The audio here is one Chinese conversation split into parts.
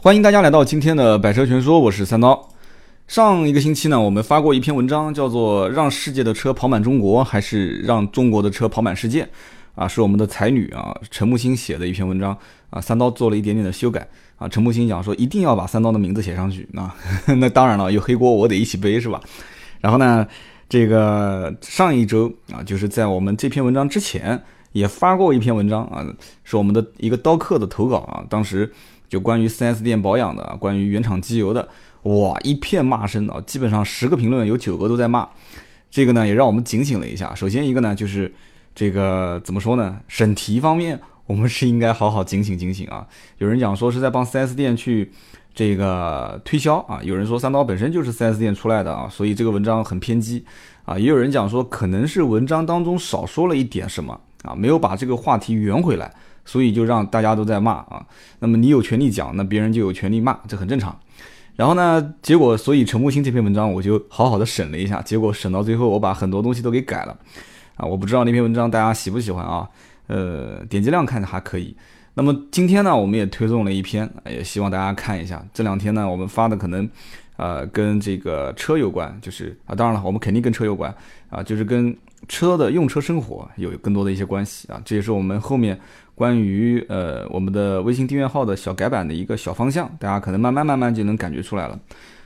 欢迎大家来到今天的百车全说，我是三刀。上一个星期呢，我们发过一篇文章，叫做《让世界的车跑满中国，还是让中国的车跑满世界》啊，是我们的才女啊陈木星写的一篇文章啊，三刀做了一点点的修改啊。陈木星讲说，一定要把三刀的名字写上去啊，那当然了，有黑锅我得一起背是吧？然后呢，这个上一周啊，就是在我们这篇文章之前也发过一篇文章啊，是我们的一个刀客的投稿啊，当时。就关于 4S 店保养的，关于原厂机油的，哇，一片骂声啊！基本上十个评论有九个都在骂。这个呢，也让我们警醒了一下。首先一个呢，就是这个怎么说呢？审题方面，我们是应该好好警醒警醒啊。有人讲说是在帮 4S 店去这个推销啊，有人说三刀本身就是 4S 店出来的啊，所以这个文章很偏激啊。也有人讲说可能是文章当中少说了一点什么啊，没有把这个话题圆回来。所以就让大家都在骂啊，那么你有权利讲，那别人就有权利骂，这很正常。然后呢，结果所以陈木星这篇文章我就好好的审了一下，结果审到最后我把很多东西都给改了啊，我不知道那篇文章大家喜不喜欢啊，呃，点击量看着还可以。那么今天呢，我们也推送了一篇，也希望大家看一下。这两天呢，我们发的可能呃跟这个车有关，就是啊，当然了，我们肯定跟车有关啊，就是跟车的用车生活有更多的一些关系啊，这也是我们后面。关于呃我们的微信订阅号的小改版的一个小方向，大家可能慢慢慢慢就能感觉出来了。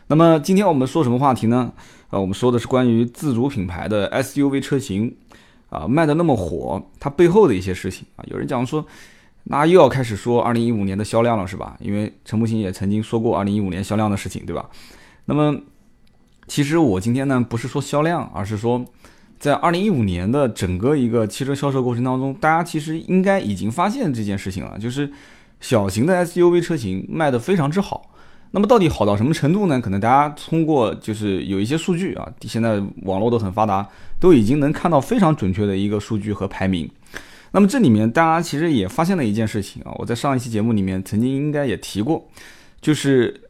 那么今天我们说什么话题呢？呃，我们说的是关于自主品牌的 SUV 车型啊卖的那么火，它背后的一些事情啊。有人讲说，那又要开始说二零一五年的销量了是吧？因为陈木星也曾经说过二零一五年销量的事情，对吧？那么其实我今天呢不是说销量，而是说。在二零一五年的整个一个汽车销售过程当中，大家其实应该已经发现这件事情了，就是小型的 SUV 车型卖的非常之好。那么到底好到什么程度呢？可能大家通过就是有一些数据啊，现在网络都很发达，都已经能看到非常准确的一个数据和排名。那么这里面大家其实也发现了一件事情啊，我在上一期节目里面曾经应该也提过，就是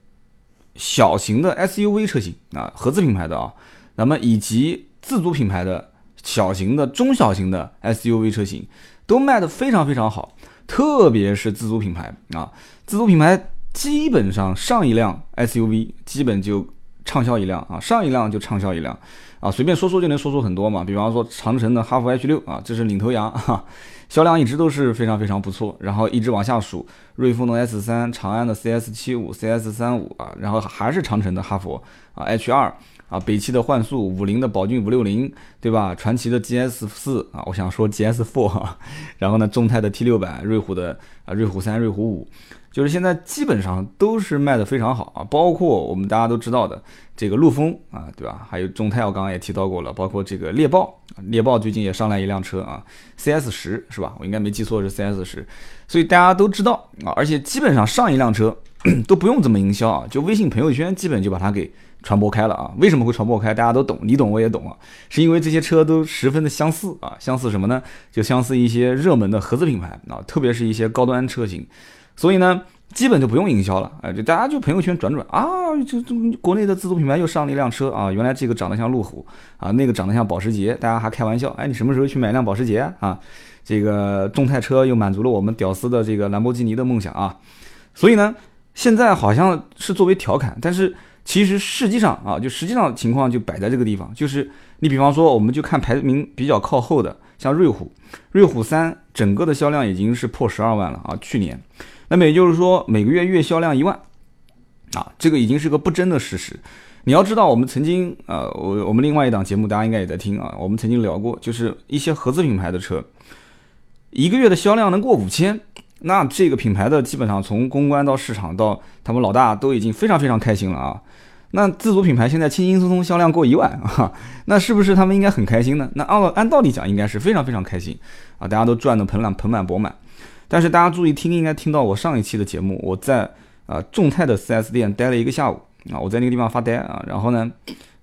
小型的 SUV 车型啊，合资品牌的啊，那么以及自主品牌的小型的、中小型的 SUV 车型都卖得非常非常好，特别是自主品牌啊，自主品牌基本上上一辆 SUV 基本就畅销一辆啊，上一辆就畅销一辆啊，随便说说就能说出很多嘛。比方说长城的哈弗 H 六啊，这是领头羊哈，销量一直都是非常非常不错，然后一直往下数，瑞风的 S 三、长安的 CS 七五、CS 三五啊，然后还是长城的哈弗啊 H 二。啊，北汽的幻速，五菱的宝骏五六零，对吧？传祺的 GS 四啊，我想说 GS Four，然后呢，众泰的 T 六百，瑞虎的啊，瑞虎三、瑞虎五，就是现在基本上都是卖的非常好啊。包括我们大家都知道的这个陆风啊，对吧？还有众泰，我刚刚也提到过了，包括这个猎豹，猎豹最近也上来一辆车啊，CS 十是吧？我应该没记错是 CS 十，所以大家都知道啊，而且基本上上一辆车 都不用怎么营销啊，就微信朋友圈基本就把它给。传播开了啊？为什么会传播开？大家都懂，你懂我也懂啊。是因为这些车都十分的相似啊，相似什么呢？就相似一些热门的合资品牌啊，特别是一些高端车型。所以呢，基本就不用营销了，哎，就大家就朋友圈转转啊，就这国内的自主品牌又上了一辆车啊，原来这个长得像路虎啊，那个长得像保时捷，大家还开玩笑，哎，你什么时候去买辆保时捷啊？这个众泰车又满足了我们屌丝的这个兰博基尼的梦想啊。所以呢，现在好像是作为调侃，但是。其实实际上啊，就实际上情况就摆在这个地方，就是你比方说，我们就看排名比较靠后的，像瑞虎，瑞虎三整个的销量已经是破十二万了啊，去年，那么也就是说每个月月销量一万，啊，这个已经是个不争的事实。你要知道，我们曾经呃，我我们另外一档节目大家应该也在听啊，我们曾经聊过，就是一些合资品牌的车，一个月的销量能过五千。那这个品牌的基本上从公关到市场到他们老大都已经非常非常开心了啊。那自主品牌现在轻轻松松销量过一万啊，那是不是他们应该很开心呢？那按按道理讲应该是非常非常开心啊，大家都赚得盆满盆满钵满。但是大家注意听，应该听到我上一期的节目，我在啊众泰的 4S 店待了一个下午啊，我在那个地方发呆啊，然后呢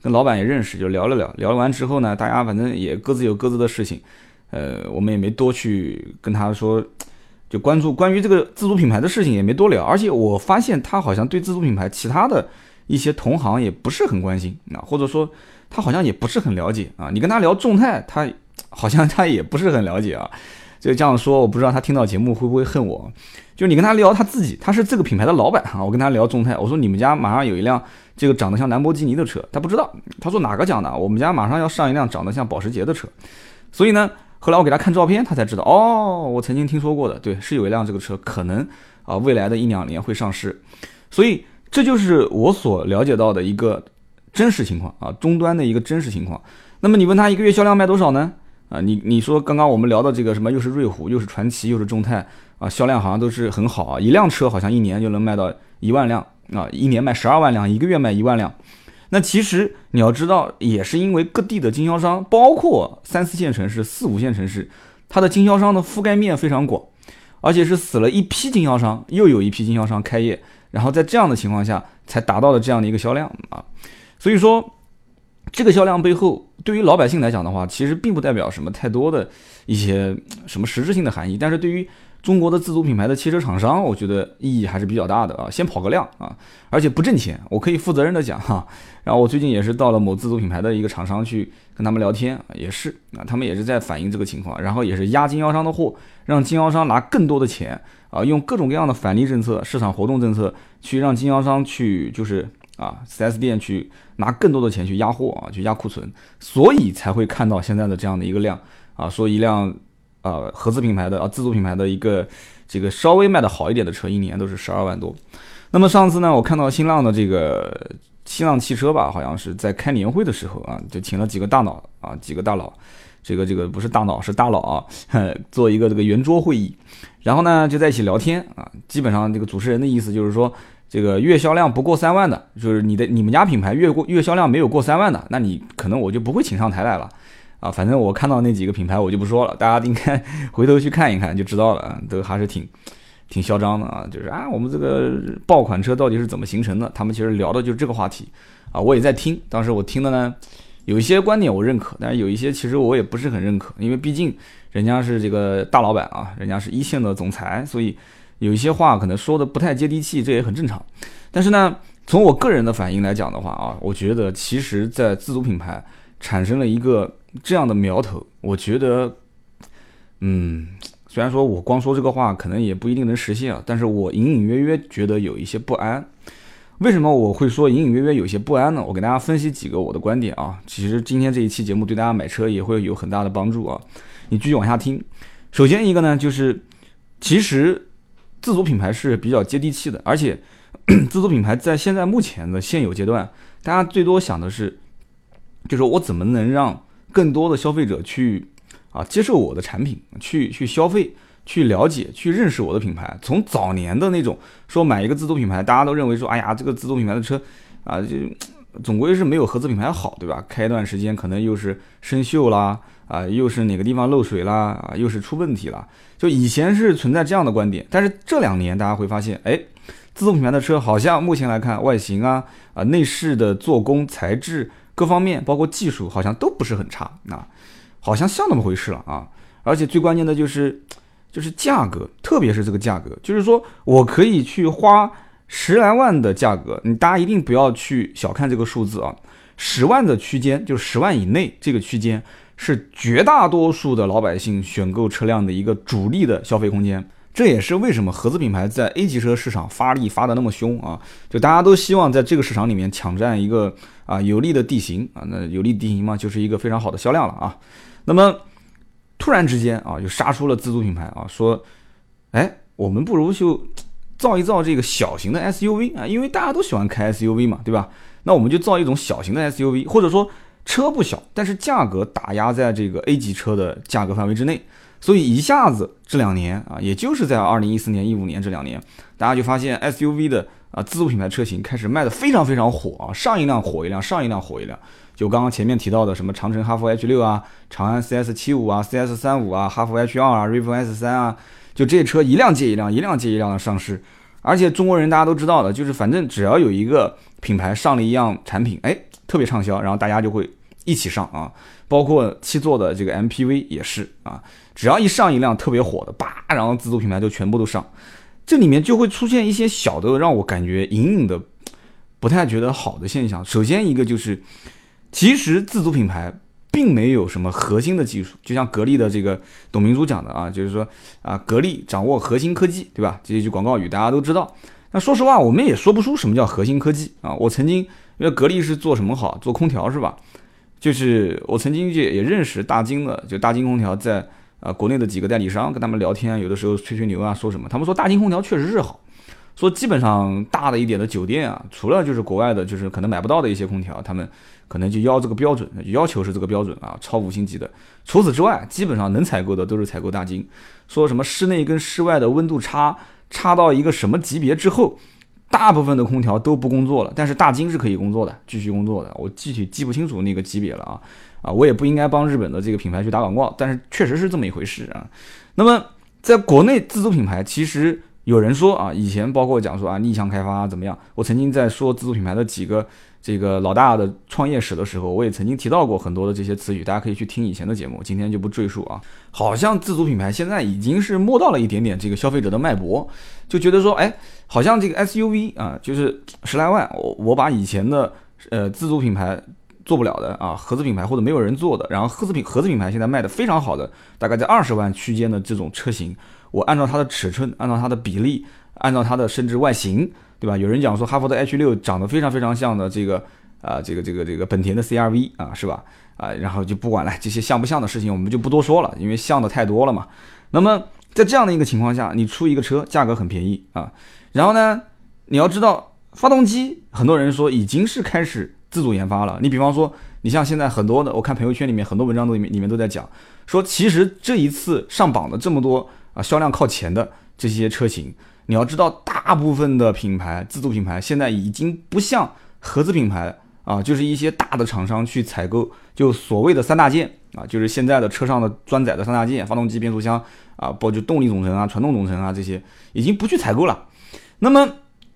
跟老板也认识，就聊了聊，聊完之后呢，大家反正也各自有各自的事情，呃，我们也没多去跟他说。就关注关于这个自主品牌的事情也没多聊，而且我发现他好像对自主品牌其他的一些同行也不是很关心啊，或者说他好像也不是很了解啊。你跟他聊众泰，他好像他也不是很了解啊。就这样说，我不知道他听到节目会不会恨我。就你跟他聊他自己，他是这个品牌的老板啊。我跟他聊众泰，我说你们家马上有一辆这个长得像兰博基尼的车，他不知道。他说哪个讲的？我们家马上要上一辆长得像保时捷的车。所以呢，后来我给他看照片，他才知道哦，我曾经听说过的，对，是有一辆这个车，可能啊未来的一两年会上市。所以这就是我所了解到的一个真实情况啊，终端的一个真实情况。那么你问他一个月销量卖多少呢？啊，你你说刚刚我们聊的这个什么，又是瑞虎，又是传奇，又是众泰。啊，销量好像都是很好啊，一辆车好像一年就能卖到一万辆啊，一年卖十二万辆，一个月卖一万辆。那其实你要知道，也是因为各地的经销商，包括三四线城市、四五线城市，它的经销商的覆盖面非常广，而且是死了一批经销商，又有一批经销商开业，然后在这样的情况下才达到了这样的一个销量啊。所以说，这个销量背后，对于老百姓来讲的话，其实并不代表什么太多的一些什么实质性的含义，但是对于中国的自主品牌的汽车厂商，我觉得意义还是比较大的啊，先跑个量啊，而且不挣钱，我可以负责任的讲哈。然后我最近也是到了某自主品牌的一个厂商去跟他们聊天，也是啊，他们也是在反映这个情况，然后也是压经销商的货，让经销商拿更多的钱啊，用各种各样的返利政策、市场活动政策去让经销商去就是啊，4S 店去拿更多的钱去压货啊，去压库存，所以才会看到现在的这样的一个量啊，说一辆。啊，合资品牌的啊，自主品牌的一个这个稍微卖的好一点的车，一年都是十二万多。那么上次呢，我看到新浪的这个新浪汽车吧，好像是在开年会的时候啊，就请了几个大佬啊，几个大佬，这个这个不是大佬是大佬啊，做一个这个圆桌会议，然后呢就在一起聊天啊。基本上这个主持人的意思就是说，这个月销量不过三万的，就是你的你们家品牌月过月销量没有过三万的，那你可能我就不会请上台来了。啊，反正我看到那几个品牌，我就不说了，大家应该 回头去看一看就知道了，都还是挺挺嚣张的啊。就是啊，我们这个爆款车到底是怎么形成的？他们其实聊的就是这个话题啊。我也在听，当时我听的呢，有一些观点我认可，但是有一些其实我也不是很认可，因为毕竟人家是这个大老板啊，人家是一线的总裁，所以有一些话可能说的不太接地气，这也很正常。但是呢，从我个人的反应来讲的话啊，我觉得其实在自主品牌产生了一个。这样的苗头，我觉得，嗯，虽然说我光说这个话，可能也不一定能实现啊，但是我隐隐约约觉得有一些不安。为什么我会说隐隐约约有些不安呢？我给大家分析几个我的观点啊。其实今天这一期节目对大家买车也会有很大的帮助啊。你继续往下听。首先一个呢，就是其实自主品牌是比较接地气的，而且 自主品牌在现在目前的现有阶段，大家最多想的是，就是我怎么能让更多的消费者去啊接受我的产品，去去消费，去了解，去认识我的品牌。从早年的那种说买一个自主品牌，大家都认为说，哎呀，这个自主品牌的车啊，就总归是没有合资品牌好，对吧？开一段时间可能又是生锈啦，啊，又是哪个地方漏水啦，啊，又是出问题了。就以前是存在这样的观点，但是这两年大家会发现，哎，自主品牌的车好像目前来看，外形啊，啊，内饰的做工材质。各方面包括技术好像都不是很差啊，好像像那么回事了啊！而且最关键的就是，就是价格，特别是这个价格，就是说我可以去花十来万的价格，你大家一定不要去小看这个数字啊！十万的区间，就十万以内这个区间，是绝大多数的老百姓选购车辆的一个主力的消费空间。这也是为什么合资品牌在 A 级车市场发力发的那么凶啊！就大家都希望在这个市场里面抢占一个啊有利的地形啊，那有利地形嘛，就是一个非常好的销量了啊。那么突然之间啊，就杀出了自主品牌啊，说，哎，我们不如就造一造这个小型的 SUV 啊，因为大家都喜欢开 SUV 嘛，对吧？那我们就造一种小型的 SUV，或者说车不小，但是价格打压在这个 A 级车的价格范围之内。所以一下子这两年啊，也就是在二零一四年、一五年这两年，大家就发现 SUV 的啊自主品牌车型开始卖的非常非常火啊，上一辆火一辆，上一辆火一辆。就刚刚前面提到的什么长城哈弗 H 六啊，长安 CS 七五啊，CS 三五啊，哈弗 H 二啊，瑞风 S 三啊，就这些车一辆接一辆，一辆接一辆的上市。而且中国人大家都知道的，就是反正只要有一个品牌上了一样产品，哎，特别畅销，然后大家就会一起上啊。包括七座的这个 MPV 也是啊。只要一上一辆特别火的，叭，然后自主品牌就全部都上，这里面就会出现一些小的让我感觉隐隐的不太觉得好的现象。首先一个就是，其实自主品牌并没有什么核心的技术。就像格力的这个董明珠讲的啊，就是说啊，格力掌握核心科技，对吧？这一句广告语大家都知道。那说实话，我们也说不出什么叫核心科技啊。我曾经因为格力是做什么好，做空调是吧？就是我曾经也也认识大金的，就大金空调在啊国内的几个代理商跟他们聊天，有的时候吹吹牛啊，说什么？他们说大金空调确实是好，说基本上大的一点的酒店啊，除了就是国外的，就是可能买不到的一些空调，他们可能就要这个标准，要求是这个标准啊，超五星级的。除此之外，基本上能采购的都是采购大金。说什么室内跟室外的温度差。差到一个什么级别之后，大部分的空调都不工作了，但是大金是可以工作的，继续工作的。我具体记不清楚那个级别了啊啊！我也不应该帮日本的这个品牌去打广告，但是确实是这么一回事啊。那么在国内自主品牌，其实有人说啊，以前包括讲说啊逆向开发怎么样，我曾经在说自主品牌的几个。这个老大的创业史的时候，我也曾经提到过很多的这些词语，大家可以去听以前的节目，今天就不赘述啊。好像自主品牌现在已经是摸到了一点点这个消费者的脉搏，就觉得说，哎，好像这个 SUV 啊，就是十来万，我我把以前的呃自主品牌做不了的啊，合资品牌或者没有人做的，然后合资品合资品牌现在卖的非常好的，大概在二十万区间的这种车型，我按照它的尺寸，按照它的比例，按照它的甚至外形。对吧？有人讲说哈佛的 H 六长得非常非常像的这个啊，这个这个这个本田的 CRV 啊，是吧？啊，然后就不管了，这些像不像的事情我们就不多说了，因为像的太多了嘛。那么在这样的一个情况下，你出一个车价格很便宜啊，然后呢，你要知道发动机，很多人说已经是开始自主研发了。你比方说，你像现在很多的，我看朋友圈里面很多文章都里面里面都在讲，说其实这一次上榜的这么多啊销量靠前的这些车型。你要知道，大部分的品牌自主品牌现在已经不像合资品牌啊，就是一些大的厂商去采购，就所谓的三大件啊，就是现在的车上的装载的三大件，发动机、变速箱啊，包括动力总成啊、传动总成啊这些，已经不去采购了。那么，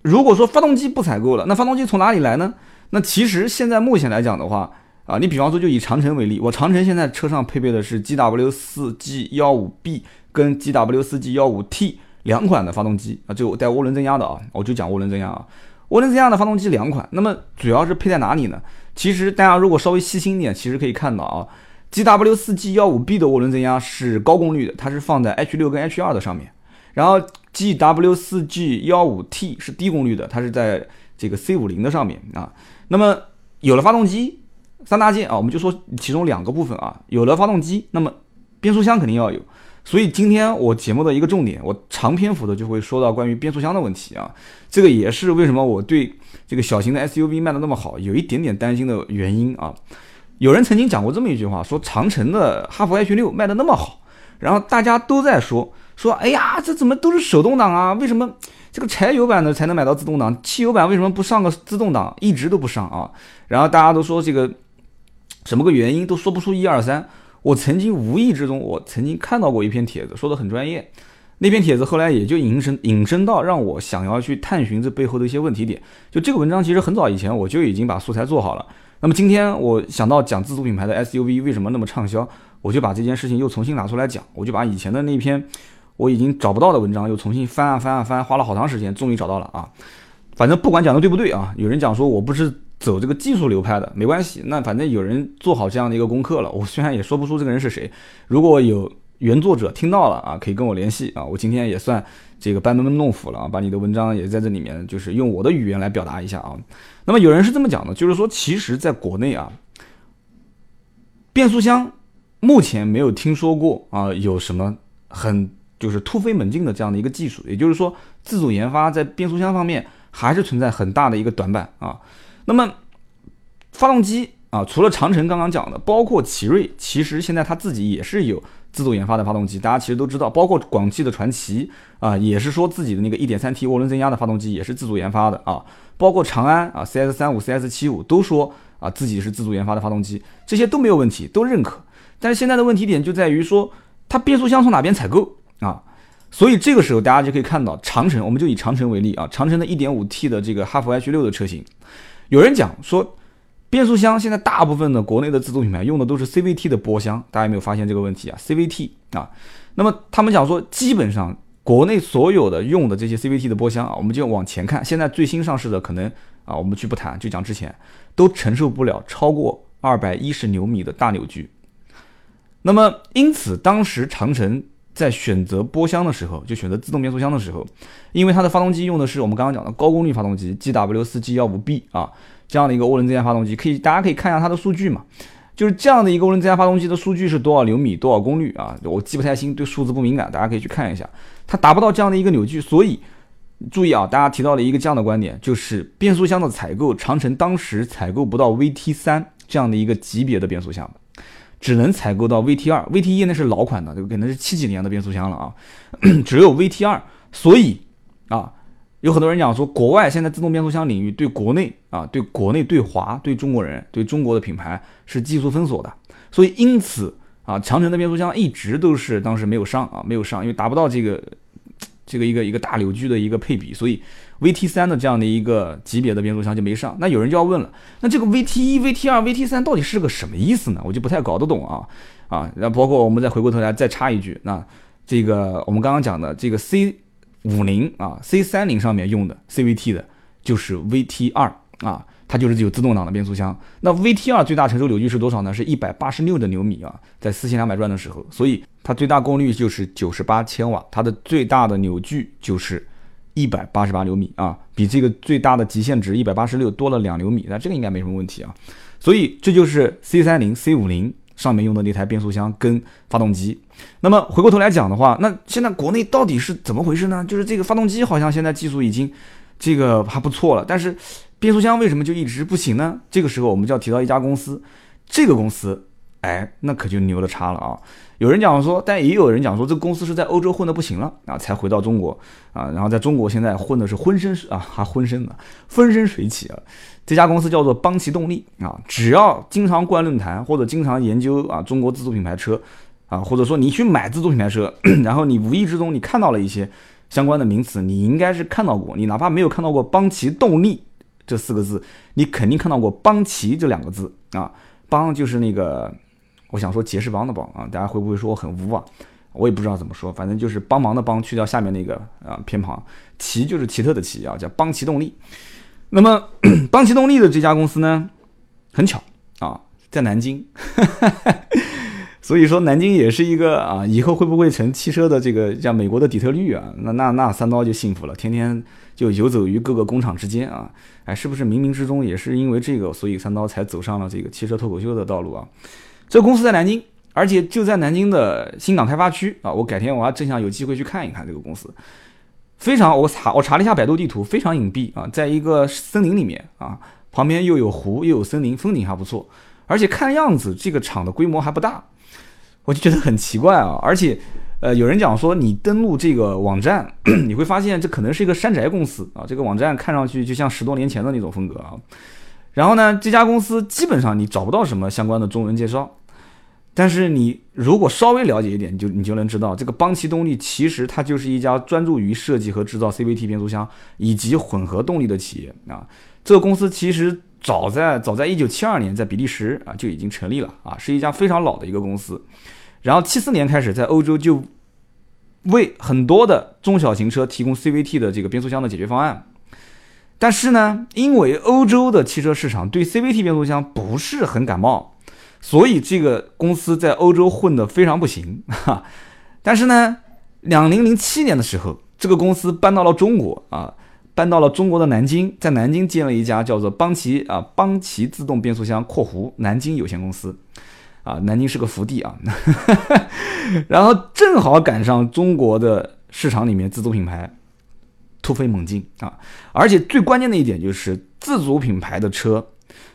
如果说发动机不采购了，那发动机从哪里来呢？那其实现在目前来讲的话啊，你比方说就以长城为例，我长城现在车上配备的是 GW 四 G 幺五 B 跟 GW 四 G 幺五 T。两款的发动机啊，就带涡轮增压的啊，我就讲涡轮增压啊。涡轮增压的发动机两款，那么主要是配在哪里呢？其实大家如果稍微细心一点，其实可以看到啊，GW 四 G 幺五 B 的涡轮增压是高功率的，它是放在 H 六跟 H 二的上面。然后 GW 四 G 幺五 T 是低功率的，它是在这个 C 五零的上面啊。那么有了发动机三大件啊，我们就说其中两个部分啊，有了发动机，那么变速箱肯定要有。所以今天我节目的一个重点，我长篇幅的就会说到关于变速箱的问题啊，这个也是为什么我对这个小型的 SUV 卖的那么好，有一点点担心的原因啊。有人曾经讲过这么一句话，说长城的哈弗 H 六卖的那么好，然后大家都在说说，哎呀，这怎么都是手动挡啊？为什么这个柴油版的才能买到自动挡，汽油版为什么不上个自动挡，一直都不上啊？然后大家都说这个什么个原因，都说不出一二三。我曾经无意之中，我曾经看到过一篇帖子，说的很专业。那篇帖子后来也就引申引申到让我想要去探寻这背后的一些问题点。就这个文章其实很早以前我就已经把素材做好了。那么今天我想到讲自主品牌的 SUV 为什么那么畅销，我就把这件事情又重新拿出来讲。我就把以前的那篇我已经找不到的文章又重新翻啊翻啊翻，花了好长时间，终于找到了啊。反正不管讲的对不对啊，有人讲说我不是。走这个技术流派的没关系，那反正有人做好这样的一个功课了。我虽然也说不出这个人是谁，如果有原作者听到了啊，可以跟我联系啊。我今天也算这个班门弄斧了啊，把你的文章也在这里面，就是用我的语言来表达一下啊。那么有人是这么讲的，就是说其实在国内啊，变速箱目前没有听说过啊有什么很就是突飞猛进的这样的一个技术，也就是说自主研发在变速箱方面还是存在很大的一个短板啊。那么，发动机啊，除了长城刚刚讲的，包括奇瑞，其实现在它自己也是有自主研发的发动机。大家其实都知道，包括广汽的传祺啊，也是说自己的那个 1.3T 涡轮增压的发动机也是自主研发的啊。包括长安啊，CS35、CS75 都说啊自己是自主研发的发动机，这些都没有问题，都认可。但是现在的问题点就在于说，它变速箱从哪边采购啊？所以这个时候大家就可以看到，长城，我们就以长城为例啊，长城的 1.5T 的这个哈弗 H6 的车型。有人讲说，变速箱现在大部分的国内的自主品牌用的都是 CVT 的波箱，大家有没有发现这个问题啊？CVT 啊，那么他们讲说，基本上国内所有的用的这些 CVT 的波箱啊，我们就往前看，现在最新上市的可能啊，我们去不谈，就讲之前都承受不了超过二百一十牛米的大扭矩。那么，因此当时长城在选择波箱的时候，就选择自动变速箱的时候，因为它的发动机用的是我们刚刚讲的高功率发动机 GW 四 G 幺五 B 啊这样的一个涡轮增压发动机，可以大家可以看一下它的数据嘛，就是这样的一个涡轮增压发动机的数据是多少牛米多少功率啊？我记不太清，对数字不敏感，大家可以去看一下，它达不到这样的一个扭矩，所以注意啊，大家提到了一个这样的观点，就是变速箱的采购，长城当时采购不到 VT 三这样的一个级别的变速箱。只能采购到 VT 二，VT 一那是老款的，就可能是七几年的变速箱了啊，只有 VT 二，所以啊，有很多人讲说，国外现在自动变速箱领域对国内啊，对国内对华对中国人对中国的品牌是技术封锁的，所以因此啊，长城的变速箱一直都是当时没有上啊，没有上，因为达不到这个这个一个一个大扭矩的一个配比，所以。VT 三的这样的一个级别的变速箱就没上，那有人就要问了，那这个 VT 一、VT 二、VT 三到底是个什么意思呢？我就不太搞得懂啊啊！那包括我们再回过头来再插一句，那这个我们刚刚讲的这个 C 五零啊、C 三零上面用的 CVT 的，就是 VT 二啊，它就是有自动挡的变速箱。那 VT 二最大承受扭矩是多少呢？是一百八十六的牛米啊，在四千两百转的时候，所以它最大功率就是九十八千瓦，它的最大的扭矩就是。一百八十八牛米啊，比这个最大的极限值一百八十六多了两牛米，那这个应该没什么问题啊。所以这就是 C 三零、C 五零上面用的那台变速箱跟发动机。那么回过头来讲的话，那现在国内到底是怎么回事呢？就是这个发动机好像现在技术已经这个还不错了，但是变速箱为什么就一直不行呢？这个时候我们就要提到一家公司，这个公司。哎，那可就牛的差了啊！有人讲说，但也有人讲说，这公司是在欧洲混的不行了啊，才回到中国啊，然后在中国现在混的是浑身啊，还浑身的风生水起啊。这家公司叫做邦奇动力啊，只要经常逛论坛或者经常研究啊中国自主品牌车啊，或者说你去买自主品牌车，然后你无意之中你看到了一些相关的名词，你应该是看到过，你哪怕没有看到过邦奇动力这四个字，你肯定看到过邦奇这两个字啊，邦就是那个。我想说杰士邦的邦啊，大家会不会说我很污啊？我也不知道怎么说，反正就是帮忙的帮，去掉下面那个啊偏旁，奇就是奇特的奇啊，叫邦奇动力。那么 邦奇动力的这家公司呢，很巧啊，在南京，所以说南京也是一个啊，以后会不会成汽车的这个像美国的底特律啊？那那那三刀就幸福了，天天就游走于各个工厂之间啊，哎，是不是冥冥之中也是因为这个，所以三刀才走上了这个汽车脱口秀的道路啊？这公司在南京，而且就在南京的新港开发区啊！我改天我还正想有机会去看一看这个公司，非常我查我查了一下百度地图，非常隐蔽啊，在一个森林里面啊，旁边又有湖又有森林，风景还不错，而且看样子这个厂的规模还不大，我就觉得很奇怪啊！而且呃，有人讲说你登录这个网站，你会发现这可能是一个山寨公司啊，这个网站看上去就像十多年前的那种风格啊。然后呢，这家公司基本上你找不到什么相关的中文介绍，但是你如果稍微了解一点，你就你就能知道，这个邦奇动力其实它就是一家专注于设计和制造 CVT 变速箱以及混合动力的企业啊。这个公司其实早在早在一九七二年在比利时啊就已经成立了啊，是一家非常老的一个公司。然后七四年开始在欧洲就为很多的中小型车提供 CVT 的这个变速箱的解决方案。但是呢，因为欧洲的汽车市场对 CVT 变速箱不是很感冒，所以这个公司在欧洲混得非常不行。哈，但是呢，两零零七年的时候，这个公司搬到了中国啊，搬到了中国的南京，在南京建了一家叫做邦奇啊邦奇自动变速箱（括弧南京有限公司）啊，南京是个福地啊。然后正好赶上中国的市场里面自主品牌。突飞猛进啊！而且最关键的一点就是自主品牌的车，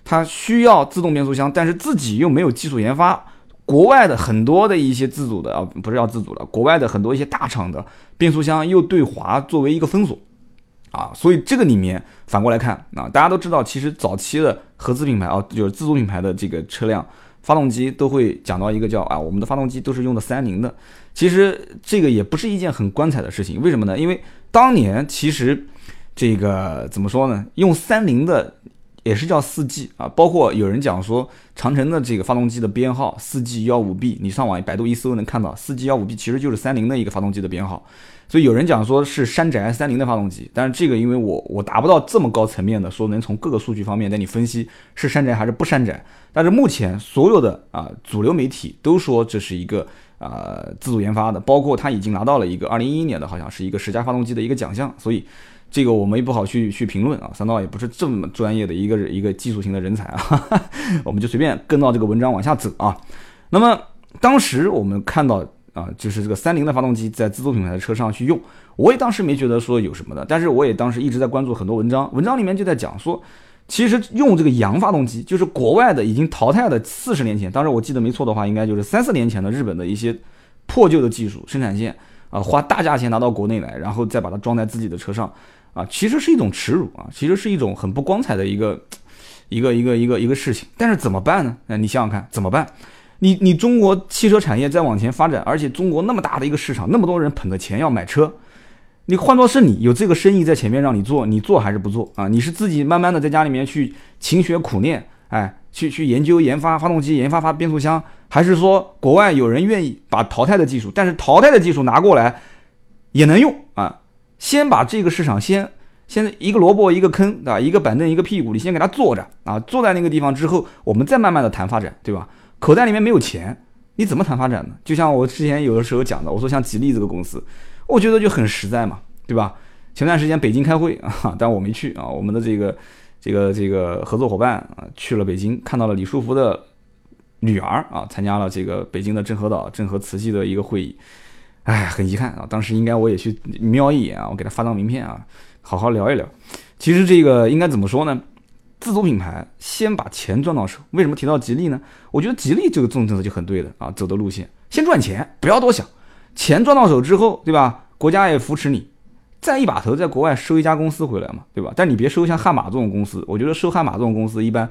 它需要自动变速箱，但是自己又没有技术研发。国外的很多的一些自主的啊，不是要自主的，国外的很多一些大厂的变速箱又对华作为一个封锁啊，所以这个里面反过来看啊，大家都知道，其实早期的合资品牌啊，就是自主品牌的这个车辆发动机都会讲到一个叫啊，我们的发动机都是用的三菱的。其实这个也不是一件很光彩的事情，为什么呢？因为当年其实，这个怎么说呢？用三菱的也是叫四 G 啊，包括有人讲说长城的这个发动机的编号四 G 幺五 B，你上网百度一搜能看到四 G 幺五 B 其实就是三菱的一个发动机的编号，所以有人讲说是山寨三菱的发动机，但是这个因为我我达不到这么高层面的说能从各个数据方面带你分析是山寨还是不山寨，但是目前所有的啊主流媒体都说这是一个啊自主研发的，包括他已经拿到了一个二零一一年的好像是一个十佳发动机的一个奖项，所以。这个我们也不好去去评论啊，三刀也不是这么专业的一个一个技术型的人才啊，我们就随便跟到这个文章往下走啊。那么当时我们看到啊，就是这个三菱的发动机在自主品牌的车上去用，我也当时没觉得说有什么的，但是我也当时一直在关注很多文章，文章里面就在讲说，其实用这个洋发动机，就是国外的已经淘汰的四十年前，当时我记得没错的话，应该就是三四年前的日本的一些破旧的技术生产线啊，花大价钱拿到国内来，然后再把它装在自己的车上。啊，其实是一种耻辱啊，其实是一种很不光彩的一个，一个一个一个一个事情。但是怎么办呢？那你想想看，怎么办？你你中国汽车产业在往前发展，而且中国那么大的一个市场，那么多人捧着钱要买车，你换作是你有这个生意在前面让你做，你做还是不做啊？你是自己慢慢的在家里面去勤学苦练，哎，去去研究研发发动机，研发发变速箱，还是说国外有人愿意把淘汰的技术，但是淘汰的技术拿过来也能用啊？先把这个市场先，先一个萝卜一个坑，对吧？一个板凳一个屁股，你先给他坐着啊，坐在那个地方之后，我们再慢慢的谈发展，对吧？口袋里面没有钱，你怎么谈发展呢？就像我之前有的时候讲的，我说像吉利这个公司，我觉得就很实在嘛，对吧？前段时间北京开会 啊，但我没去啊，我们的这个这个这个合作伙伴啊去了北京，看到了李书福的女儿啊，参加了这个北京的郑和岛郑和瓷器的一个会议。哎，很遗憾啊，当时应该我也去瞄一眼啊，我给他发张名片啊，好好聊一聊。其实这个应该怎么说呢？自主品牌先把钱赚到手。为什么提到吉利呢？我觉得吉利这个政策就很对的啊，走的路线先赚钱，不要多想。钱赚到手之后，对吧？国家也扶持你，再一把头在国外收一家公司回来嘛，对吧？但你别收像悍马这种公司，我觉得收悍马这种公司一般，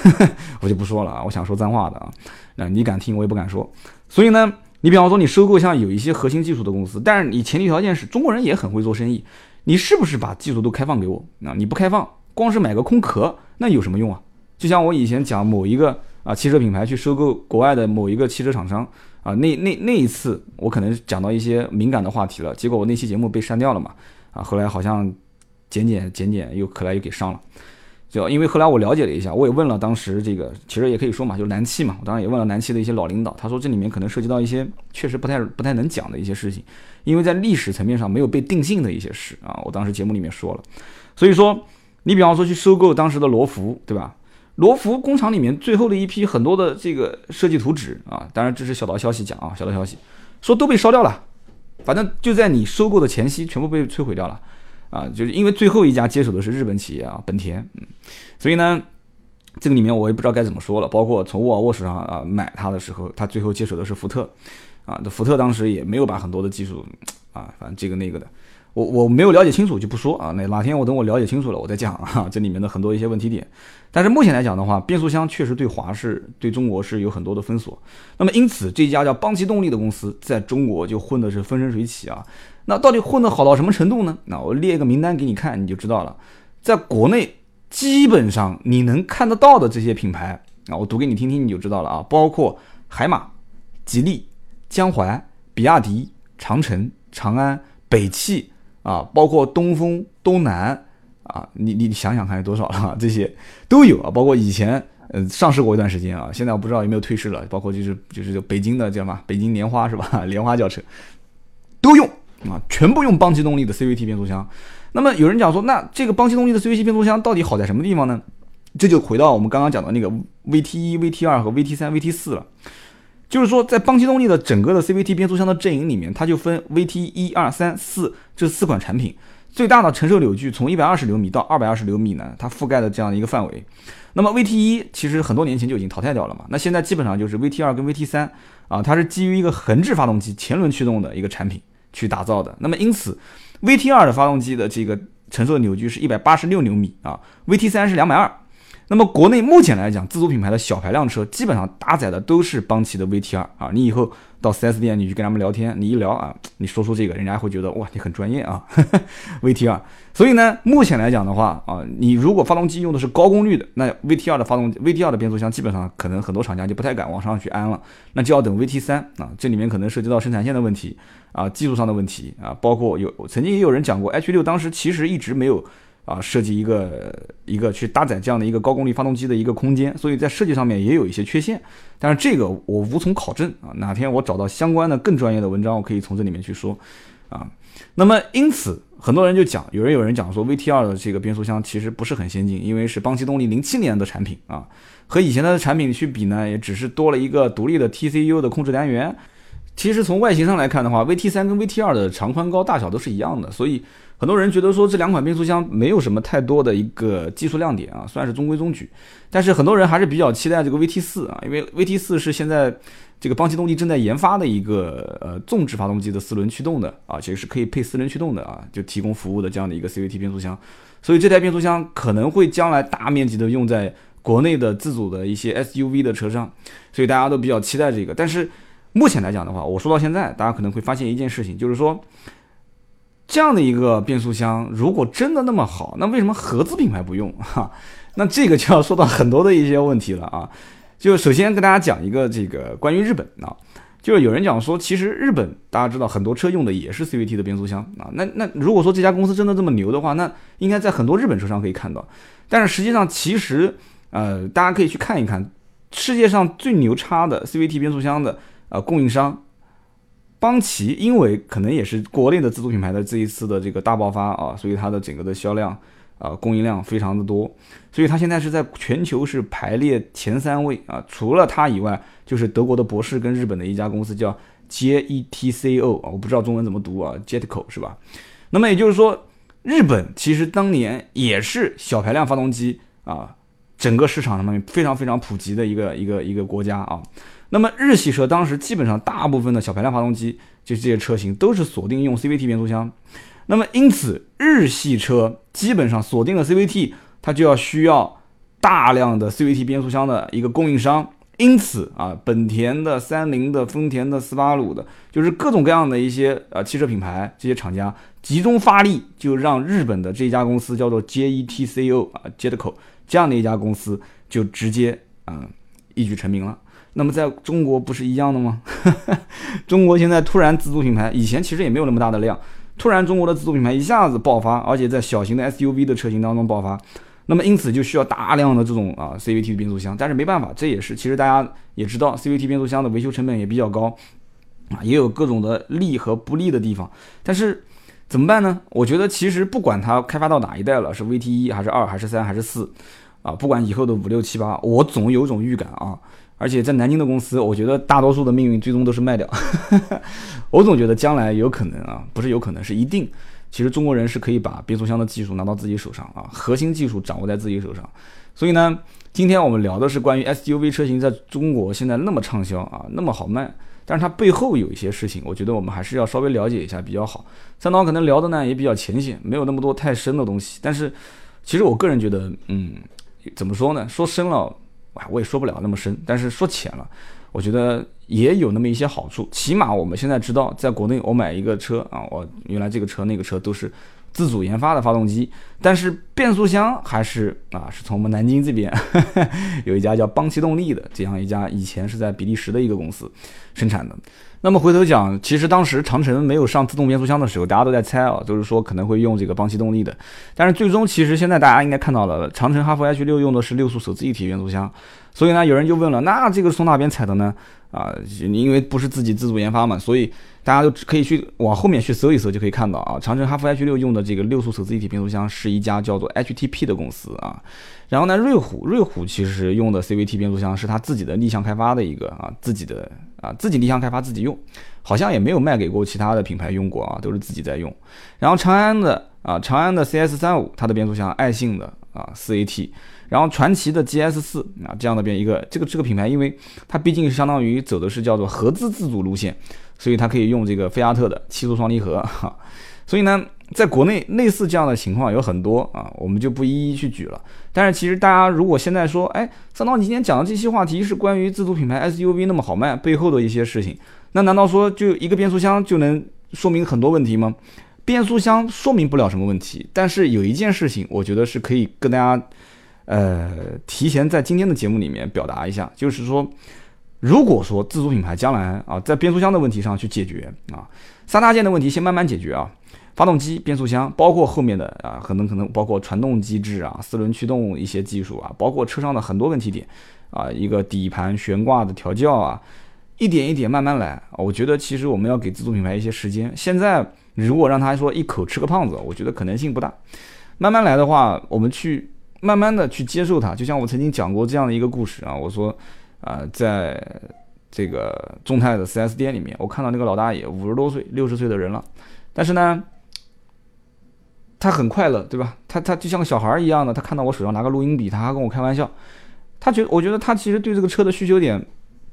我就不说了啊，我想说脏话的啊，那你敢听我也不敢说。所以呢。你比方说，你收购像有一些核心技术的公司，但是你前提条件是中国人也很会做生意，你是不是把技术都开放给我？啊，你不开放，光是买个空壳，那有什么用啊？就像我以前讲某一个啊汽车品牌去收购国外的某一个汽车厂商啊，那那那一次我可能讲到一些敏感的话题了，结果我那期节目被删掉了嘛，啊，后来好像剪剪剪剪又后来又给上了。就因为后来我了解了一下，我也问了当时这个，其实也可以说嘛，就是南汽嘛，我当然也问了南汽的一些老领导，他说这里面可能涉及到一些确实不太不太能讲的一些事情，因为在历史层面上没有被定性的一些事啊，我当时节目里面说了，所以说你比方说去收购当时的罗孚，对吧？罗孚工厂里面最后的一批很多的这个设计图纸啊，当然这是小道消息讲啊，小道消息说都被烧掉了，反正就在你收购的前夕全部被摧毁掉了。啊，就是因为最后一家接手的是日本企业啊，本田，嗯，所以呢，这个里面我也不知道该怎么说了。包括从沃尔沃手上啊买它的时候，它最后接手的是福特，啊，这福特当时也没有把很多的技术啊，反正这个那个的，我我没有了解清楚就不说啊。那哪天我等我了解清楚了，我再讲啊，这里面的很多一些问题点。但是目前来讲的话，变速箱确实对华是对中国是有很多的封锁。那么因此，这家叫邦奇动力的公司在中国就混的是风生水起啊。那到底混得好到什么程度呢？那我列一个名单给你看，你就知道了。在国内，基本上你能看得到的这些品牌啊，我读给你听听，你就知道了啊。包括海马、吉利、江淮、比亚迪、长城、长安、北汽啊，包括东风、东南啊，你你想想看有多少了？这些都有啊。包括以前呃上市过一段时间啊，现在我不知道有没有退市了。包括就是就是北京的叫什么？北京莲花是吧？莲花轿车都用。啊，全部用邦奇动力的 CVT 变速箱。那么有人讲说，那这个邦奇动力的 CVT 变速箱到底好在什么地方呢？这就回到我们刚刚讲的那个 VT 一、VT 二和 VT 三、VT 四了。就是说，在邦奇动力的整个的 CVT 变速箱的阵营里面，它就分 VT 一二三四这四款产品。最大的承受扭矩从一百二十牛米到二百二十牛米呢，它覆盖的这样一个范围。那么 VT 一其实很多年前就已经淘汰掉了嘛，那现在基本上就是 VT 二跟 VT 三啊，它是基于一个横置发动机、前轮驱动的一个产品。去打造的，那么因此，VT 二的发动机的这个承受扭矩是一百八十六牛米啊，VT 三是两百二，那么国内目前来讲，自主品牌的小排量车基本上搭载的都是邦奇的 VT2 啊。你以后到 4S 店，你去跟他们聊天，你一聊啊，你说出这个，人家会觉得哇，你很专业啊。VT2，所以呢，目前来讲的话啊，你如果发动机用的是高功率的，那 VT2 的发动 VT2 的变速箱基本上可能很多厂家就不太敢往上去安了，那就要等 VT3 啊。这里面可能涉及到生产线的问题啊，技术上的问题啊，包括有曾经也有人讲过，H6 当时其实一直没有。啊，设计一个一个去搭载这样的一个高功率发动机的一个空间，所以在设计上面也有一些缺陷，但是这个我无从考证啊。哪天我找到相关的更专业的文章，我可以从这里面去说啊。那么因此，很多人就讲，有人有人讲说，VT2 的这个变速箱其实不是很先进，因为是邦奇动力零七年的产品啊，和以前的产品去比呢，也只是多了一个独立的 TCU 的控制单元。其实从外形上来看的话，VT3 跟 VT2 的长宽高大小都是一样的，所以。很多人觉得说这两款变速箱没有什么太多的一个技术亮点啊，算是中规中矩。但是很多人还是比较期待这个 VT 四啊，因为 VT 四是现在这个邦奇动力正在研发的一个呃纵置发动机的四轮驱动的啊，其实是可以配四轮驱动的啊，就提供服务的这样的一个 CVT 变速箱。所以这台变速箱可能会将来大面积的用在国内的自主的一些 SUV 的车上，所以大家都比较期待这个。但是目前来讲的话，我说到现在，大家可能会发现一件事情，就是说。这样的一个变速箱，如果真的那么好，那为什么合资品牌不用？哈，那这个就要说到很多的一些问题了啊。就首先跟大家讲一个这个关于日本啊，就是有人讲说，其实日本大家知道很多车用的也是 CVT 的变速箱啊。那那如果说这家公司真的这么牛的话，那应该在很多日本车上可以看到。但是实际上，其实呃，大家可以去看一看世界上最牛叉的 CVT 变速箱的呃供应商。邦奇因为可能也是国内的自主品牌的这一次的这个大爆发啊，所以它的整个的销量啊供应量非常的多，所以它现在是在全球是排列前三位啊。除了它以外，就是德国的博士跟日本的一家公司叫 JETCO 啊，我不知道中文怎么读啊，Jetco 是吧？那么也就是说，日本其实当年也是小排量发动机啊，整个市场上面非常非常普及的一个一个一个国家啊。那么日系车当时基本上大部分的小排量发动机，就这些车型都是锁定用 CVT 变速箱。那么因此日系车基本上锁定了 CVT，它就要需要大量的 CVT 变速箱的一个供应商。因此啊，本田的、三菱的、丰田的、斯巴鲁的，就是各种各样的一些呃汽车品牌这些厂家集中发力，就让日本的这家公司叫做 JETCO 啊 Jetco 这样的一家公司就直接啊一举成名了。那么在中国不是一样的吗？中国现在突然自主品牌，以前其实也没有那么大的量，突然中国的自主品牌一下子爆发，而且在小型的 SUV 的车型当中爆发，那么因此就需要大量的这种啊 CVT 变速箱，但是没办法，这也是其实大家也知道，CVT 变速箱的维修成本也比较高，啊也有各种的利和不利的地方，但是怎么办呢？我觉得其实不管它开发到哪一代了，是 VT 一还是二还是三还是四，啊不管以后的五六七八，我总有种预感啊。而且在南京的公司，我觉得大多数的命运最终都是卖掉。我总觉得将来有可能啊，不是有可能，是一定。其实中国人是可以把变速箱的技术拿到自己手上啊，核心技术掌握在自己手上。所以呢，今天我们聊的是关于 SUV 车型在中国现在那么畅销啊，那么好卖，但是它背后有一些事情，我觉得我们还是要稍微了解一下比较好。三刀可能聊的呢也比较浅显，没有那么多太深的东西。但是其实我个人觉得，嗯，怎么说呢？说深了。我也说不了那么深，但是说浅了，我觉得也有那么一些好处。起码我们现在知道，在国内我买一个车啊，我原来这个车那个车都是自主研发的发动机，但是变速箱还是啊，是从我们南京这边 有一家叫邦奇动力的这样一家，以前是在比利时的一个公司生产的。那么回头讲，其实当时长城没有上自动变速箱的时候，大家都在猜啊，就是说可能会用这个邦奇动力的。但是最终，其实现在大家应该看到了，长城哈弗 H 六用的是六速手自一体变速箱。所以呢，有人就问了，那这个从哪边采的呢？啊，因为不是自己自主研发嘛，所以大家都可以去往后面去搜一搜，就可以看到啊，长城哈弗 H 六用的这个六速手自一体变速箱是一家叫做 HTP 的公司啊。然后呢，瑞虎瑞虎其实用的 CVT 变速箱是他自己的逆向开发的一个啊，自己的。啊，自己逆向开发自己用，好像也没有卖给过其他的品牌用过啊，都是自己在用。然后长安的啊，长安的 CS 三五，它的变速箱爱信的啊四 AT，然后传祺的 GS 四啊这样的变一个这个这个品牌，因为它毕竟是相当于走的是叫做合资自主路线，所以它可以用这个菲亚特的七速双离合哈。所以呢，在国内类似这样的情况有很多啊，我们就不一一去举了。但是其实大家如果现在说，哎，三刀，你今天讲的这期话题是关于自主品牌 SUV 那么好卖背后的一些事情，那难道说就一个变速箱就能说明很多问题吗？变速箱说明不了什么问题，但是有一件事情，我觉得是可以跟大家，呃，提前在今天的节目里面表达一下，就是说，如果说自主品牌将来啊，在变速箱的问题上去解决啊，三大件的问题先慢慢解决啊，发动机、变速箱，包括后面的啊，可能可能包括传动机制啊、四轮驱动一些技术啊，包括车上的很多问题点啊，一个底盘悬挂的调教啊，一点一点慢慢来啊。我觉得其实我们要给自主品牌一些时间，现在。如果让他说一口吃个胖子，我觉得可能性不大。慢慢来的话，我们去慢慢的去接受它。就像我曾经讲过这样的一个故事啊，我说啊，在这个众泰的 4S 店里面，我看到那个老大爷五十多岁、六十岁的人了，但是呢，他很快乐，对吧？他他就像个小孩一样的，他看到我手上拿个录音笔，他还跟我开玩笑。他觉我觉得他其实对这个车的需求点。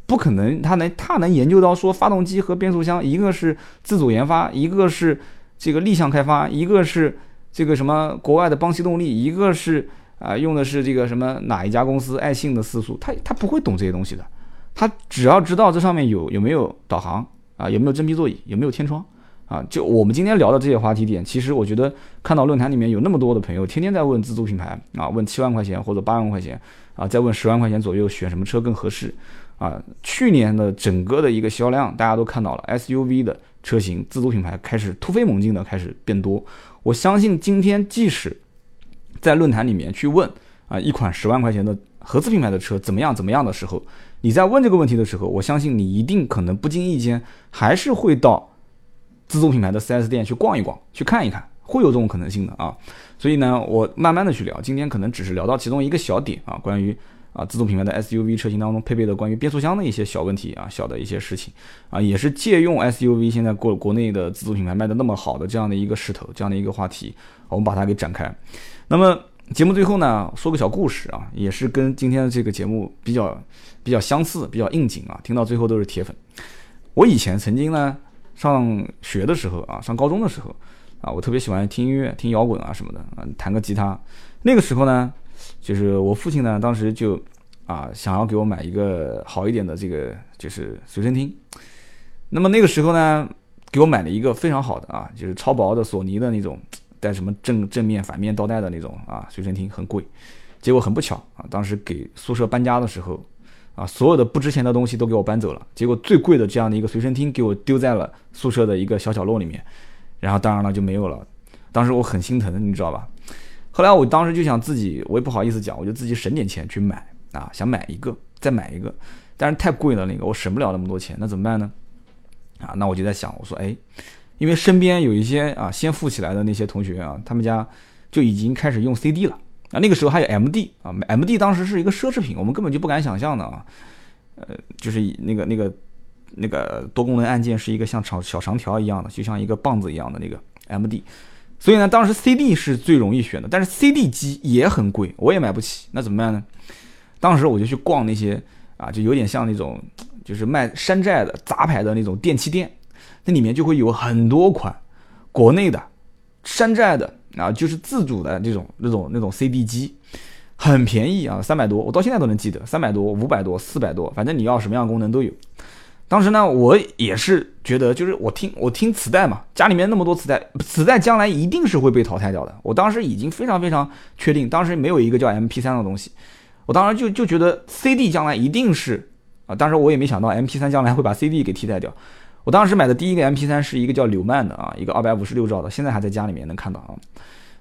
不可能，他能他能研究到说发动机和变速箱，一个是自主研发，一个是这个立项开发，一个是这个什么国外的邦西动力，一个是啊用的是这个什么哪一家公司爱信的四速，他他不会懂这些东西的，他只要知道这上面有有没有导航啊，有没有真皮座椅，有没有天窗啊，就我们今天聊的这些话题点，其实我觉得看到论坛里面有那么多的朋友天天在问自主品牌啊，问七万块钱或者八万块钱啊，再问十万块钱左右选什么车更合适。啊，去年的整个的一个销量，大家都看到了，SUV 的车型自主品牌开始突飞猛进的开始变多。我相信今天即使在论坛里面去问啊，一款十万块钱的合资品牌的车怎么样怎么样的时候，你在问这个问题的时候，我相信你一定可能不经意间还是会到自主品牌的 4S 店去逛一逛，去看一看，会有这种可能性的啊。所以呢，我慢慢的去聊，今天可能只是聊到其中一个小点啊，关于。啊，自主品牌的 SUV 车型当中配备的关于变速箱的一些小问题啊，小的一些事情啊，也是借用 SUV 现在国国内的自主品牌卖的那么好的这样的一个势头，这样的一个话题，我们把它给展开。那么节目最后呢，说个小故事啊，也是跟今天的这个节目比较比较相似，比较应景啊，听到最后都是铁粉。我以前曾经呢上学的时候啊，上高中的时候啊，我特别喜欢听音乐，听摇滚啊什么的啊，弹个吉他。那个时候呢。就是我父亲呢，当时就啊想要给我买一个好一点的这个就是随身听。那么那个时候呢，给我买了一个非常好的啊，就是超薄的索尼的那种带什么正正面、反面倒带的那种啊随身听，很贵。结果很不巧啊，当时给宿舍搬家的时候啊，所有的不值钱的东西都给我搬走了。结果最贵的这样的一个随身听给我丢在了宿舍的一个小角落里面，然后当然了就没有了。当时我很心疼，你知道吧？后来我当时就想自己，我也不好意思讲，我就自己省点钱去买啊，想买一个，再买一个，但是太贵了那个，我省不了那么多钱，那怎么办呢？啊，那我就在想，我说，哎，因为身边有一些啊先富起来的那些同学啊，他们家就已经开始用 CD 了啊，那个时候还有 MD 啊，MD 当时是一个奢侈品，我们根本就不敢想象的啊，呃，就是那个那个那个多功能按键是一个像长小长条一样的，就像一个棒子一样的那个 MD。所以呢，当时 CD 是最容易选的，但是 CD 机也很贵，我也买不起，那怎么办呢？当时我就去逛那些啊，就有点像那种，就是卖山寨的杂牌的那种电器店，那里面就会有很多款国内的山寨的啊，就是自主的这种那种那种 CD 机，很便宜啊，三百多，我到现在都能记得，三百多、五百多、四百多，反正你要什么样功能都有。当时呢，我也是觉得，就是我听我听磁带嘛，家里面那么多磁带，磁带将来一定是会被淘汰掉的。我当时已经非常非常确定，当时没有一个叫 M P 三的东西，我当时就就觉得 C D 将来一定是啊，当时我也没想到 M P 三将来会把 C D 给替代掉。我当时买的第一个 M P 三是一个叫柳曼的啊，一个二百五十六兆的，现在还在家里面能看到啊。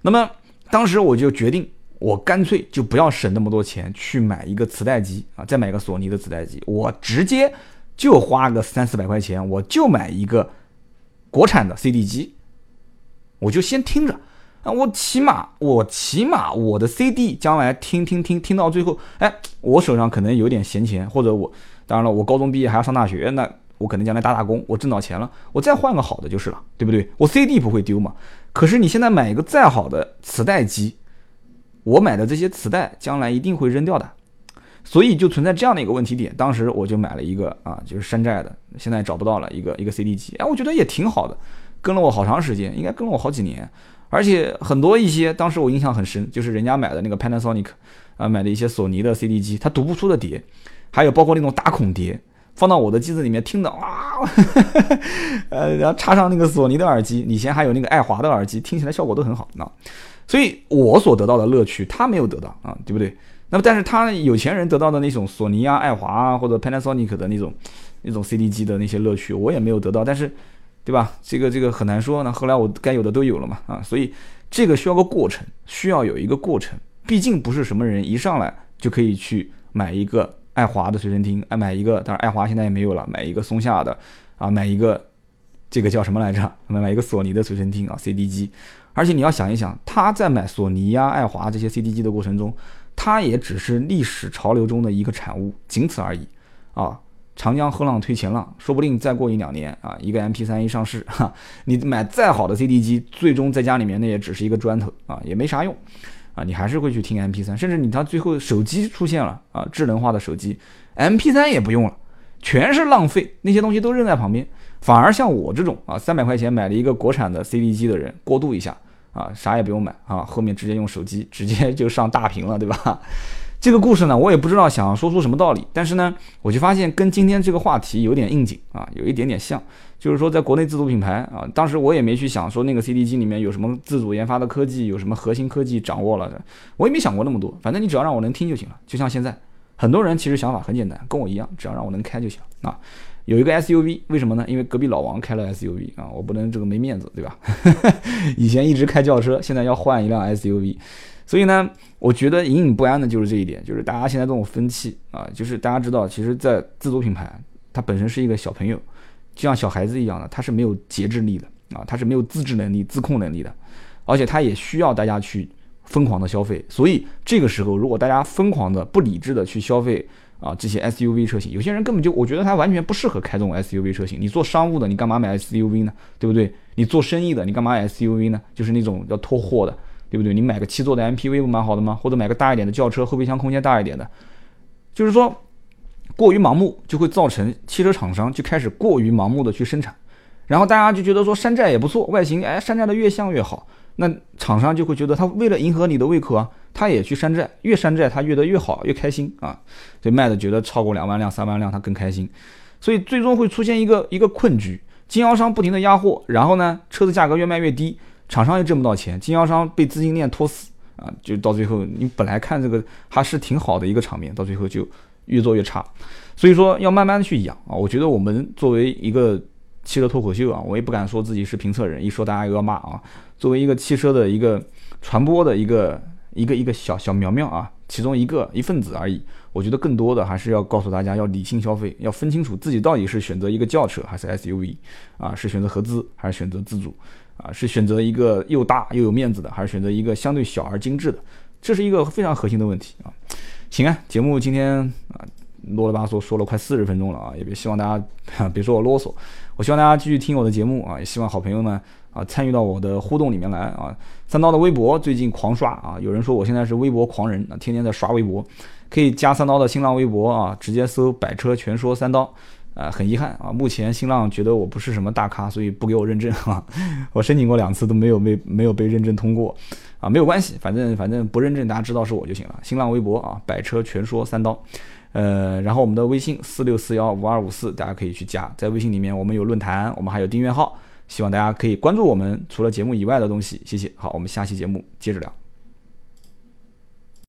那么当时我就决定，我干脆就不要省那么多钱去买一个磁带机啊，再买一个索尼的磁带机，我直接。就花个三四百块钱，我就买一个国产的 CD 机，我就先听着啊，我起码我起码我的 CD 将来听听听听到最后，哎，我手上可能有点闲钱，或者我当然了，我高中毕业还要上大学，那我可能将来打打工，我挣到钱了，我再换个好的就是了，对不对？我 CD 不会丢嘛。可是你现在买一个再好的磁带机，我买的这些磁带将来一定会扔掉的。所以就存在这样的一个问题点，当时我就买了一个啊，就是山寨的，现在找不到了一个一个 CD 机，哎，我觉得也挺好的，跟了我好长时间，应该跟了我好几年。而且很多一些当时我印象很深，就是人家买的那个 Panasonic 啊，买的一些索尼的 CD 机，它读不出的碟，还有包括那种打孔碟，放到我的机子里面听的哇，呃，然后插上那个索尼的耳机，以前还有那个爱华的耳机，听起来效果都很好啊。所以我所得到的乐趣，他没有得到啊，对不对？那么但是他有钱人得到的那种索尼啊、爱华啊或者 Panasonic 的那种那种 CD 机的那些乐趣，我也没有得到，但是。对吧？这个这个很难说。那后来我该有的都有了嘛，啊，所以这个需要个过程，需要有一个过程。毕竟不是什么人一上来就可以去买一个爱华的随身听，哎，买一个，当然爱华现在也没有了，买一个松下的，啊，买一个这个叫什么来着？买买一个索尼的随身听啊，CD 机。而且你要想一想，他在买索尼呀、爱华这些 CD 机的过程中，他也只是历史潮流中的一个产物，仅此而已，啊。长江后浪推前浪，说不定再过一两年啊，一个 MP3 一上市，哈，你买再好的 CD 机，最终在家里面那也只是一个砖头啊，也没啥用啊，你还是会去听 MP3，甚至你到最后手机出现了啊，智能化的手机，MP3 也不用了，全是浪费，那些东西都扔在旁边，反而像我这种啊，三百块钱买了一个国产的 CD 机的人，过渡一下啊，啥也不用买啊，后面直接用手机直接 就上大屏了，对吧？这个故事呢，我也不知道想说出什么道理，但是呢，我就发现跟今天这个话题有点应景啊，有一点点像，就是说在国内自主品牌啊，当时我也没去想说那个 CD 机里面有什么自主研发的科技，有什么核心科技掌握了的，我也没想过那么多，反正你只要让我能听就行了。就像现在，很多人其实想法很简单，跟我一样，只要让我能开就行啊。有一个 SUV，为什么呢？因为隔壁老王开了 SUV 啊，我不能这个没面子，对吧？以前一直开轿车，现在要换一辆 SUV。所以呢，我觉得隐隐不安的就是这一点，就是大家现在这种风气啊，就是大家知道，其实，在自主品牌，它本身是一个小朋友，就像小孩子一样的，他是没有节制力的啊，他是没有自制能力、自控能力的，而且他也需要大家去疯狂的消费。所以这个时候，如果大家疯狂的、不理智的去消费啊这些 SUV 车型，有些人根本就我觉得他完全不适合开这种 SUV 车型。你做商务的，你干嘛买 SUV 呢？对不对？你做生意的，你干嘛 SUV 呢？就是那种要拖货的。对不对？你买个七座的 MPV 不蛮好的吗？或者买个大一点的轿车，后备箱空间大一点的，就是说过于盲目就会造成汽车厂商就开始过于盲目的去生产，然后大家就觉得说山寨也不错，外形哎山寨的越像越好，那厂商就会觉得他为了迎合你的胃口啊，他也去山寨，越山寨他越得越好越开心啊，所以卖的觉得超过两万辆三万辆他更开心，所以最终会出现一个一个困局，经销商不停的压货，然后呢车子价格越卖越低。厂商又挣不到钱，经销商被资金链拖死啊！就到最后，你本来看这个还是挺好的一个场面，到最后就越做越差。所以说要慢慢的去养啊！我觉得我们作为一个汽车脱口秀啊，我也不敢说自己是评测人，一说大家又要骂啊。作为一个汽车的一个传播的一个一个一个小小苗苗啊，其中一个一份子而已。我觉得更多的还是要告诉大家，要理性消费，要分清楚自己到底是选择一个轿车还是 SUV 啊，是选择合资还是选择自主。啊，是选择一个又大又有面子的，还是选择一个相对小而精致的？这是一个非常核心的问题啊。行啊，节目今天啊啰里吧嗦说了快四十分钟了啊，也别希望大家 别说我啰嗦，我希望大家继续听我的节目啊，也希望好朋友呢啊参与到我的互动里面来啊。三刀的微博最近狂刷啊，有人说我现在是微博狂人啊，天天在刷微博，可以加三刀的新浪微博啊，直接搜“百车全说三刀”。啊，很遗憾啊，目前新浪觉得我不是什么大咖，所以不给我认证啊。我申请过两次都没有被没有被认证通过，啊，没有关系，反正反正不认证，大家知道是我就行了。新浪微博啊，百车全说三刀，呃，然后我们的微信四六四幺五二五四，大家可以去加，在微信里面我们有论坛，我们还有订阅号，希望大家可以关注我们除了节目以外的东西，谢谢。好，我们下期节目接着聊。